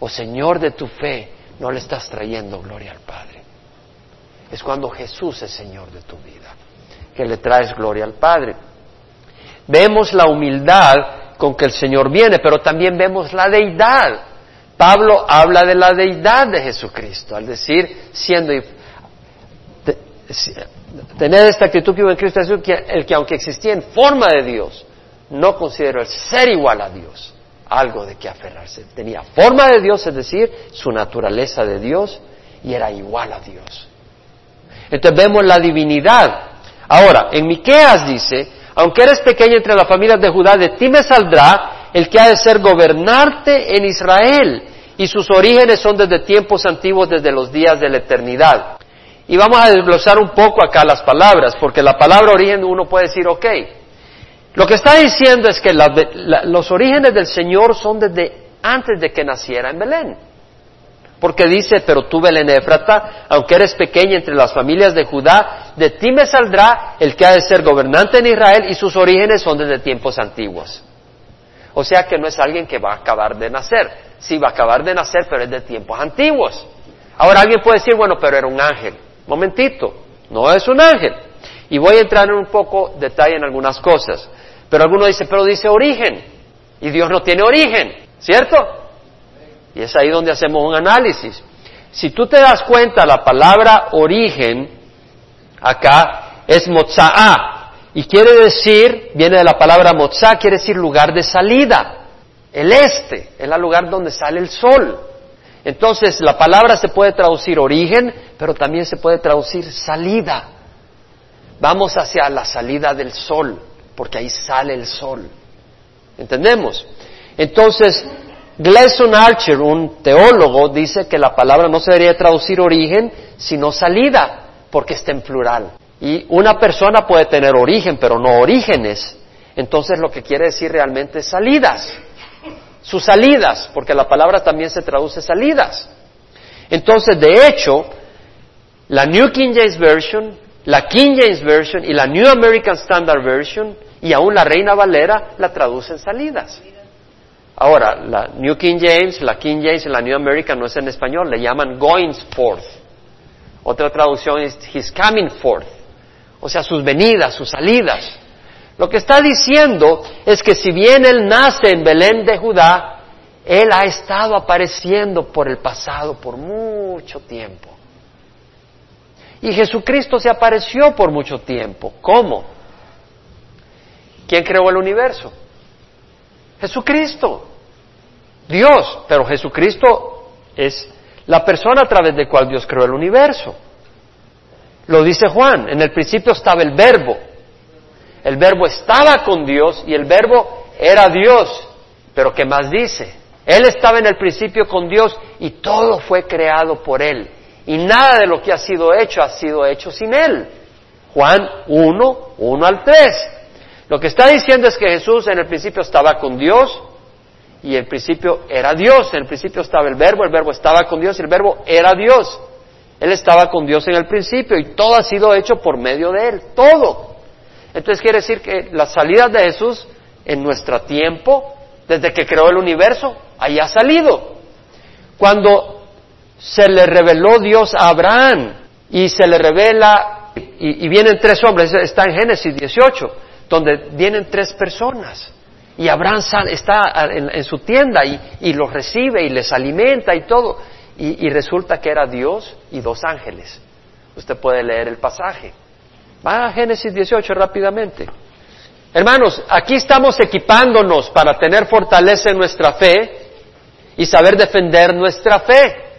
o Señor de tu fe, no le estás trayendo gloria al Padre es cuando Jesús es Señor de tu vida, que le traes gloria al Padre. Vemos la humildad con que el Señor viene, pero también vemos la deidad. Pablo habla de la deidad de Jesucristo, al decir, siendo tener esta actitud que hubo en Cristo Jesús, que el que aunque existía en forma de Dios, no consideró el ser igual a Dios algo de que aferrarse. Tenía forma de Dios, es decir, su naturaleza de Dios, y era igual a Dios. Entonces vemos la divinidad. Ahora, en Miqueas dice, aunque eres pequeño entre las familias de Judá, de ti me saldrá el que ha de ser gobernarte en Israel, y sus orígenes son desde tiempos antiguos, desde los días de la eternidad. Y vamos a desglosar un poco acá las palabras, porque la palabra origen uno puede decir, ok, lo que está diciendo es que los orígenes del Señor son desde antes de que naciera en Belén. Porque dice, pero tú Belén Efrata, aunque eres pequeña entre las familias de Judá, de ti me saldrá el que ha de ser gobernante en Israel y sus orígenes son desde tiempos antiguos. O sea que no es alguien que va a acabar de nacer. Sí, va a acabar de nacer, pero es de tiempos antiguos. Ahora alguien puede decir, bueno, pero era un ángel. Momentito, no es un ángel. Y voy a entrar en un poco detalle en algunas cosas. Pero alguno dice, pero dice origen. Y Dios no tiene origen, ¿cierto? Y es ahí donde hacemos un análisis. Si tú te das cuenta, la palabra origen acá es moza'a. Y quiere decir, viene de la palabra moza, quiere decir lugar de salida. El este es el lugar donde sale el sol. Entonces, la palabra se puede traducir origen, pero también se puede traducir salida. Vamos hacia la salida del sol, porque ahí sale el sol. ¿Entendemos? Entonces, Gleason Archer, un teólogo, dice que la palabra no se debería traducir origen, sino salida, porque está en plural. Y una persona puede tener origen, pero no orígenes. Entonces lo que quiere decir realmente es salidas. Sus salidas, porque la palabra también se traduce salidas. Entonces, de hecho, la New King James Version, la King James Version y la New American Standard Version y aún la Reina Valera la traducen salidas. Ahora, la New King James, la King James y la New American no es en español, le llaman going forth. Otra traducción es his coming forth. O sea, sus venidas, sus salidas. Lo que está diciendo es que si bien él nace en Belén de Judá, él ha estado apareciendo por el pasado por mucho tiempo. Y Jesucristo se apareció por mucho tiempo. ¿Cómo? ¿Quién creó el universo? Jesucristo. Dios, pero Jesucristo es la persona a través de cual Dios creó el universo. Lo dice Juan, en el principio estaba el verbo. El verbo estaba con Dios y el verbo era Dios. Pero ¿qué más dice? Él estaba en el principio con Dios y todo fue creado por Él. Y nada de lo que ha sido hecho ha sido hecho sin Él. Juan 1, 1 al 3. Lo que está diciendo es que Jesús en el principio estaba con Dios y el principio era Dios. En el principio estaba el verbo, el verbo estaba con Dios y el verbo era Dios. Él estaba con Dios en el principio y todo ha sido hecho por medio de Él, todo. Entonces quiere decir que las salidas de Jesús en nuestro tiempo, desde que creó el universo, ahí ha salido. Cuando se le reveló Dios a Abraham y se le revela, y, vienen tres hombres, está en Génesis 18, donde vienen tres personas. Y Abraham está en, su tienda y, los recibe y les alimenta y todo. Y, y, resulta que era Dios y dos ángeles. Usted puede leer el pasaje. Va a Génesis 18 rápidamente. Hermanos, aquí estamos equipándonos para tener fortaleza en nuestra fe y saber defender nuestra fe.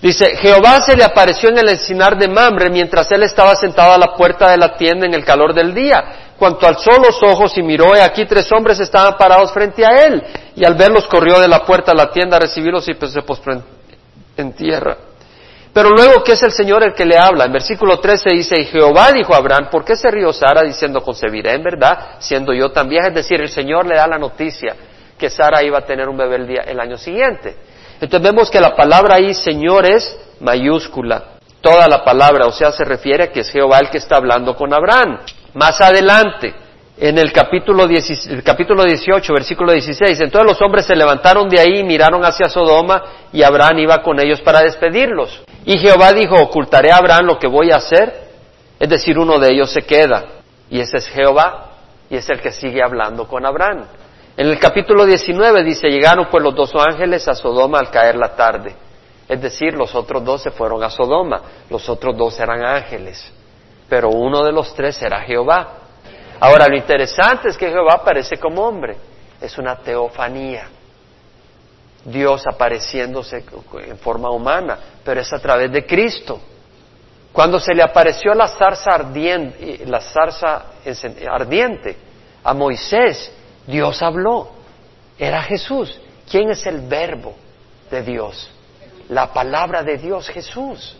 Dice, Jehová se le apareció en el encinar de Mamre mientras él estaba sentado a la puerta de la tienda en el calor del día. Cuanto alzó los ojos y miró, y aquí tres hombres estaban parados frente a él. Y al verlos corrió de la puerta a la tienda a recibirlos y pues se postró en, tierra. Pero luego, ¿qué es el Señor el que le habla? En versículo 13 dice, y Jehová dijo a Abraham, ¿por qué se rió Sara diciendo, concebiré en verdad, siendo yo también? Es decir, el Señor le da la noticia que Sara iba a tener un bebé el, día, el año siguiente. Entonces vemos que la palabra ahí, Señor, es mayúscula. Toda la palabra, o sea, se refiere a que es Jehová el que está hablando con Abraham. Más adelante, en el capítulo, el capítulo 18, versículo 16, entonces los hombres se levantaron de ahí, miraron hacia Sodoma y Abraham iba con ellos para despedirlos. Y Jehová dijo, ocultaré a Abraham lo que voy a hacer. Es decir, uno de ellos se queda. Y ese es Jehová. Y es el que sigue hablando con Abraham. En el capítulo 19 dice, llegaron pues los dos ángeles a Sodoma al caer la tarde. Es decir, los otros dos se fueron a Sodoma, los otros dos eran ángeles, pero uno de los tres era Jehová. Ahora, lo interesante es que Jehová aparece como hombre, es una teofanía. Dios apareciéndose en forma humana, pero es a través de Cristo. Cuando se le apareció la zarza ardiente, la zarza ardiente a Moisés, Dios habló. Era Jesús. ¿Quién es el verbo de Dios? La palabra de Dios, Jesús.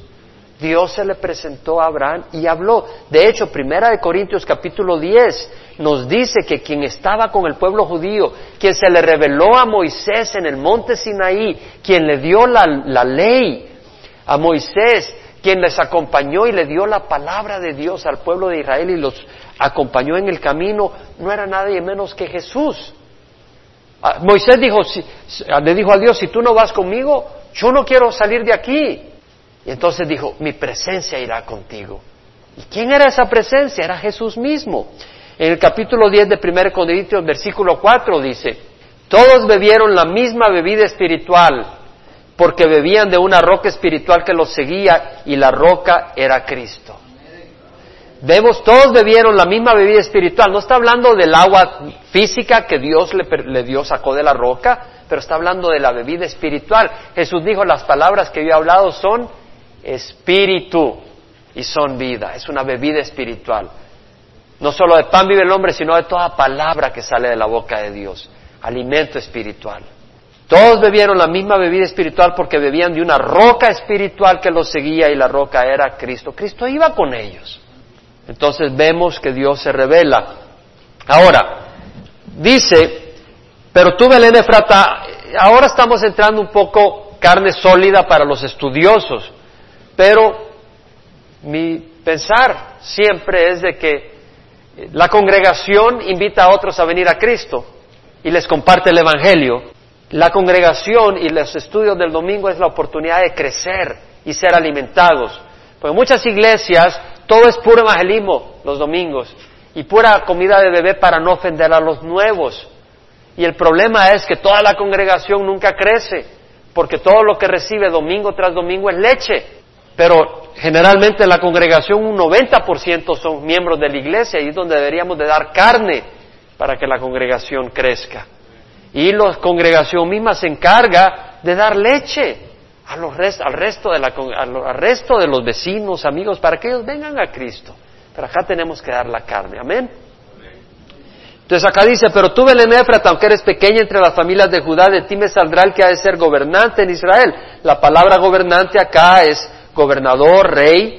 Dios se le presentó a Abraham y habló. De hecho, Primera de Corintios capítulo 10 nos dice que quien estaba con el pueblo judío, quien se le reveló a Moisés en el monte Sinaí, quien le dio la, la ley a Moisés, quien les acompañó y le dio la palabra de Dios al pueblo de Israel y los acompañó en el camino, no era nadie menos que Jesús. Ah, Moisés dijo, le dijo a Dios, si tú no vas conmigo, yo no quiero salir de aquí. Y entonces dijo, mi presencia irá contigo. ¿Y quién era esa presencia? Era Jesús mismo. En el capítulo 10 de 1 Corintios, versículo 4 dice, todos bebieron la misma bebida espiritual, porque bebían de una roca espiritual que los seguía, y la roca era Cristo. Vemos, todos bebieron la misma bebida espiritual. No está hablando del agua física que Dios le, dio, sacó de la roca, pero está hablando de la bebida espiritual. Jesús dijo, las palabras que yo he hablado son espíritu y son vida. Es una bebida espiritual. No solo de pan vive el hombre, sino de toda palabra que sale de la boca de Dios. Alimento espiritual. Todos bebieron la misma bebida espiritual porque bebían de una roca espiritual que los seguía y la roca era Cristo. Cristo iba con ellos. Entonces vemos que Dios se revela. Ahora, dice, pero tú Belén Efrata, ahora estamos entrando un poco carne sólida para los estudiosos, pero mi pensar siempre es de que la congregación invita a otros a venir a Cristo y les comparte el Evangelio. La congregación y los estudios del domingo es la oportunidad de crecer y ser alimentados. Porque muchas iglesias todo es puro evangelismo los domingos y pura comida de bebé para no ofender a los nuevos. Y el problema es que toda la congregación nunca crece, porque todo lo que recibe domingo tras domingo es leche. Pero generalmente la congregación un 90% son miembros de la iglesia y es donde deberíamos de dar carne para que la congregación crezca. Y la congregación misma se encarga de dar leche a los al, resto de la, los vecinos, amigos, para que ellos vengan a Cristo. Pero acá tenemos que dar la carne, amén. Entonces acá dice, pero tú Belén aunque eres pequeña entre las familias de Judá, de ti me saldrá el que ha de ser gobernante en Israel. La palabra gobernante acá es gobernador, rey,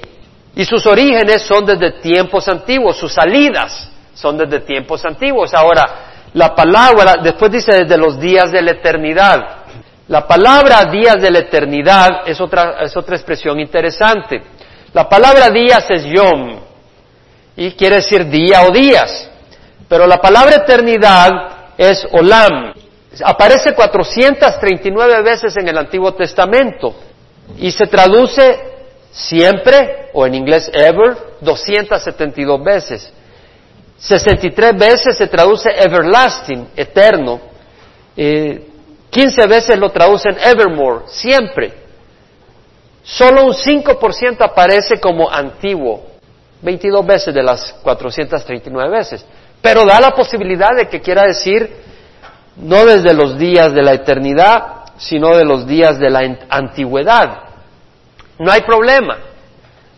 y sus orígenes son desde tiempos antiguos, sus salidas son desde tiempos antiguos. Ahora, la palabra, después dice desde los días de la eternidad. La palabra días de la eternidad es otra, es otra expresión interesante. La palabra días es yom y quiere decir día o días. Pero la palabra eternidad es olam. Aparece 439 veces en el Antiguo Testamento y se traduce siempre, o en inglés ever, 272 veces. 63 veces se traduce everlasting, eterno. Eh, 15 veces lo traducen evermore, siempre. Solo un 5% aparece como antiguo, 22 veces de las 439 veces. Pero da la posibilidad de que quiera decir no desde los días de la eternidad, sino de los días de la antigüedad. No hay problema,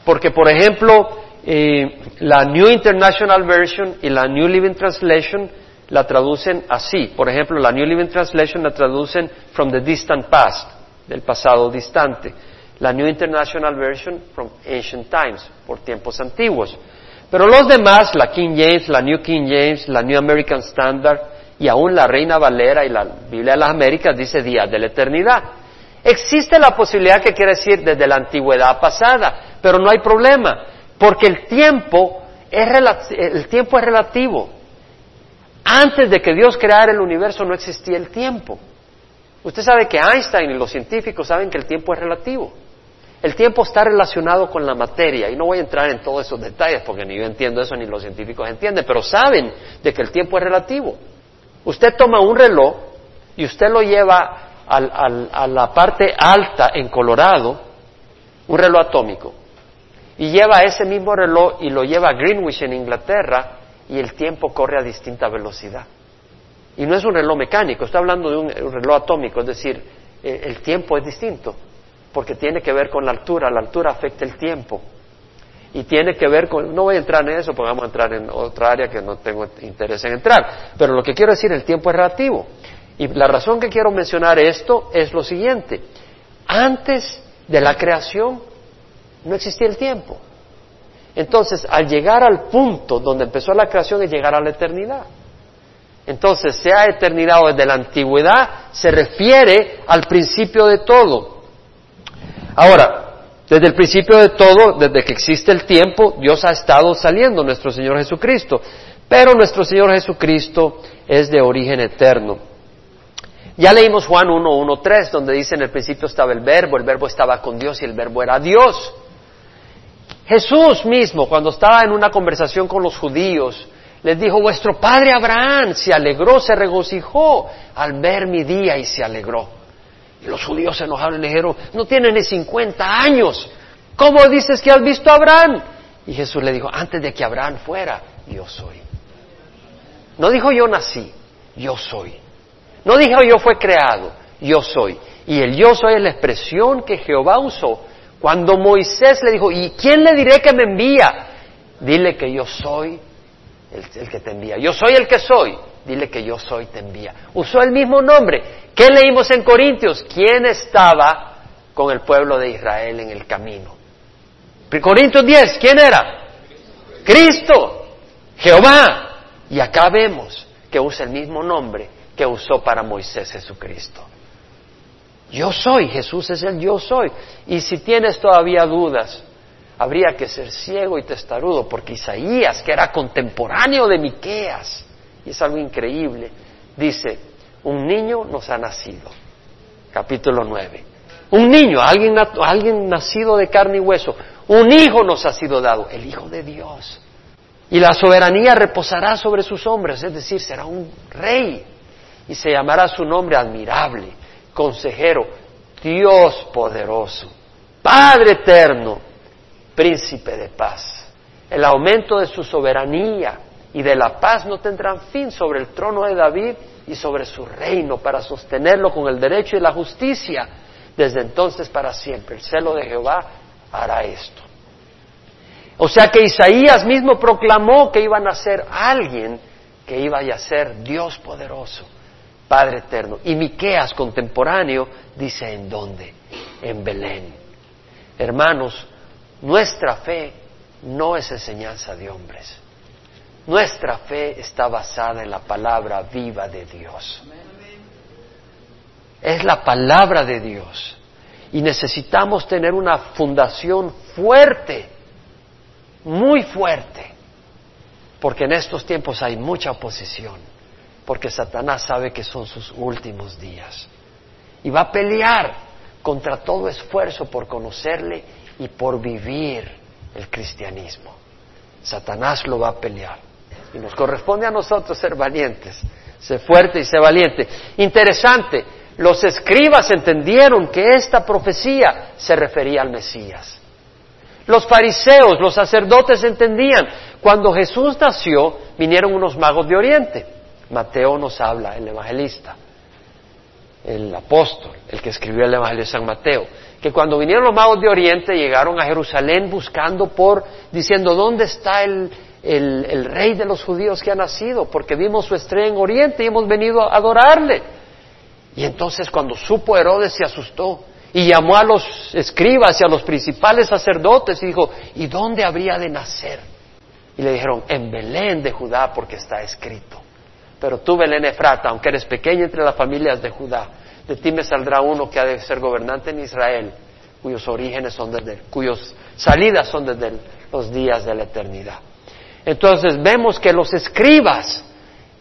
porque por ejemplo, la New International Version y la New Living Translation la traducen así. Por ejemplo, la New Living Translation la traducen from the distant past, del pasado distante. la New International Version from Ancient Times, por tiempos antiguos. Pero los demás, la King James, la New King James, la New American Standard y aún la Reina Valera y la Biblia de las Américas dice día de la eternidad. Existe la posibilidad que quiere decir desde la antigüedad pasada, pero no hay problema, porque el tiempo es, el tiempo es relativo. Antes de que Dios creara el universo no existía el tiempo. Usted sabe que Einstein y los científicos saben que el tiempo es relativo. El tiempo está relacionado con la materia y no voy a entrar en todos esos detalles porque ni yo entiendo eso ni los científicos entienden, pero saben de que el tiempo es relativo. Usted toma un reloj y usted lo lleva a la parte alta en Colorado, un reloj atómico, y lleva ese mismo reloj y lo lleva a Greenwich en Inglaterra y el tiempo corre a distinta velocidad. Y no es un reloj mecánico, estoy hablando de un reloj atómico, es decir, eh, el tiempo es distinto porque tiene que ver con la altura, la altura afecta el tiempo. Y tiene que ver con, no voy a entrar en eso porque vamos a entrar en otra área que no tengo interés en entrar, pero lo que quiero decir, el tiempo es relativo. Y la razón que quiero mencionar esto es lo siguiente, antes de la creación no existía el tiempo. Entonces, al llegar al punto donde empezó la creación es llegar a la eternidad. Entonces, sea eternidad o desde la antigüedad, se refiere al principio de todo. Ahora, desde el principio de todo, desde que existe el tiempo, Dios ha estado saliendo, nuestro Señor Jesucristo. Pero nuestro Señor Jesucristo es de origen eterno. Ya leímos Juan 1, 1, 3, donde dice en el principio estaba el verbo, el verbo estaba con Dios y el verbo era Dios. Jesús mismo, cuando estaba en una conversación con los judíos, les dijo, vuestro padre Abraham se alegró, se regocijó al ver mi día y se alegró. Y los judíos se enojaron y le dijeron, no tiene ni 50 años. ¿Cómo dices que has visto a Abraham? Y Jesús le dijo, antes de que Abraham fuera, yo soy. No dijo yo nací, yo soy. No dijo yo fue creado, yo soy. Y el yo soy es la expresión que Jehová usó cuando Moisés le dijo, ¿y quién le diré que me envía? Dile que yo soy el, que te envía. Yo soy el que soy. Dile que yo soy te envía. Usó el mismo nombre. ¿Qué leímos en Corintios? ¿Quién estaba con el pueblo de Israel en el camino? Corintios 10, ¿quién era? Cristo, Jehová. Y acá vemos que usa el mismo nombre que usó para Moisés Jesucristo. Yo soy, Jesús es el yo soy. Y si tienes todavía dudas, habría que ser ciego y testarudo, porque Isaías, que era contemporáneo de Miqueas, y es algo increíble, dice, un niño nos ha nacido. Capítulo 9. Un niño, alguien, alguien nacido de carne y hueso. Un hijo nos ha sido dado, el Hijo de Dios. Y la soberanía reposará sobre sus hombres, es decir, será un rey. Y se llamará su nombre admirable, consejero, Dios poderoso, Padre eterno, príncipe de paz. El aumento de su soberanía y de la paz no tendrán fin sobre el trono de David y sobre su reino para sostenerlo con el derecho y la justicia desde entonces para siempre. El celo de Jehová hará esto. O sea que Isaías mismo proclamó que iban a ser alguien que iba a ser Dios poderoso, Padre eterno. Y Miqueas contemporáneo dice en dónde? En Belén. Hermanos, nuestra fe no es enseñanza de hombres. Nuestra fe está basada en la palabra viva de Dios. Es la palabra de Dios. Y necesitamos tener una fundación fuerte, muy fuerte, porque en estos tiempos hay mucha oposición, porque Satanás sabe que son sus últimos días. Y va a pelear contra todo esfuerzo por conocerle y por vivir el cristianismo. Satanás lo va a pelear. Y nos corresponde a nosotros ser valientes, ser fuerte y ser valiente. Interesante, los escribas entendieron que esta profecía se refería al Mesías. Los fariseos, los sacerdotes entendían. Cuando Jesús nació, vinieron unos magos de Oriente. Mateo nos habla, el evangelista, el apóstol, el que escribió el Evangelio de San Mateo, que cuando vinieron los magos de Oriente llegaron a Jerusalén buscando por, diciendo, ¿dónde está el, el, rey de los judíos que ha nacido, porque vimos su estrella en Oriente y hemos venido a adorarle. Y entonces cuando supo Herodes se asustó Y llamó a los escribas y a los principales sacerdotes y dijo, ¿y dónde habría de nacer? Y le dijeron, en Belén de Judá, porque está escrito. Pero tú, Belén Efrata, aunque eres pequeña entre las familias de Judá, de ti me saldrá uno que ha de ser gobernante en Israel, cuyos orígenes son desde, cuyos salidas son desde los días de la eternidad. Entonces vemos que los escribas,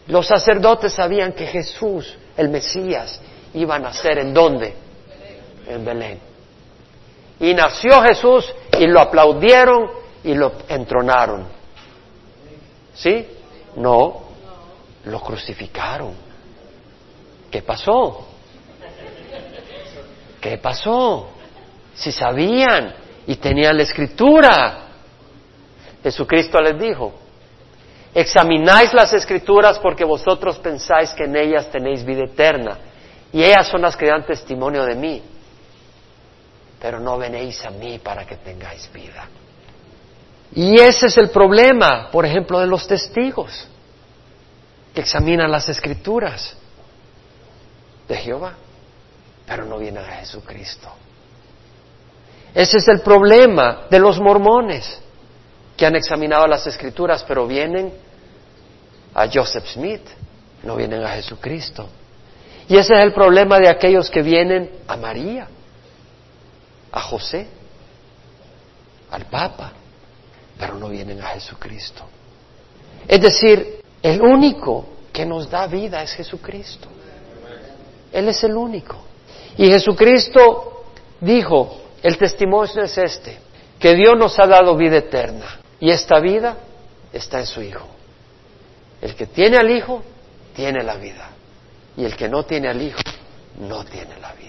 los sacerdotes sabían que Jesús, el Mesías, iba a nacer en dónde? En Belén. Y nació Jesús y lo aplaudieron y lo entronaron. ¿Sí? No, lo crucificaron. ¿Qué pasó? ¿Qué pasó? Si sabían y tenían la escritura. Jesucristo les dijo, examináis las escrituras porque vosotros pensáis que en ellas tenéis vida eterna y ellas son las que dan testimonio de mí, pero no venéis a mí para que tengáis vida. Y ese es el problema, por ejemplo, de los testigos que examinan las escrituras de Jehová, pero no vienen a Jesucristo. Ese es el problema de los mormones que han examinado las escrituras, pero vienen a Joseph Smith, no vienen a Jesucristo. Y ese es el problema de aquellos que vienen a María, a José, al Papa, pero no vienen a Jesucristo. Es decir, el único que nos da vida es Jesucristo. Él es el único. Y Jesucristo dijo, el testimonio es este, que Dios nos ha dado vida eterna y esta vida está en su Hijo. El que tiene al Hijo, tiene la vida. Y el que no tiene al Hijo, no tiene la vida.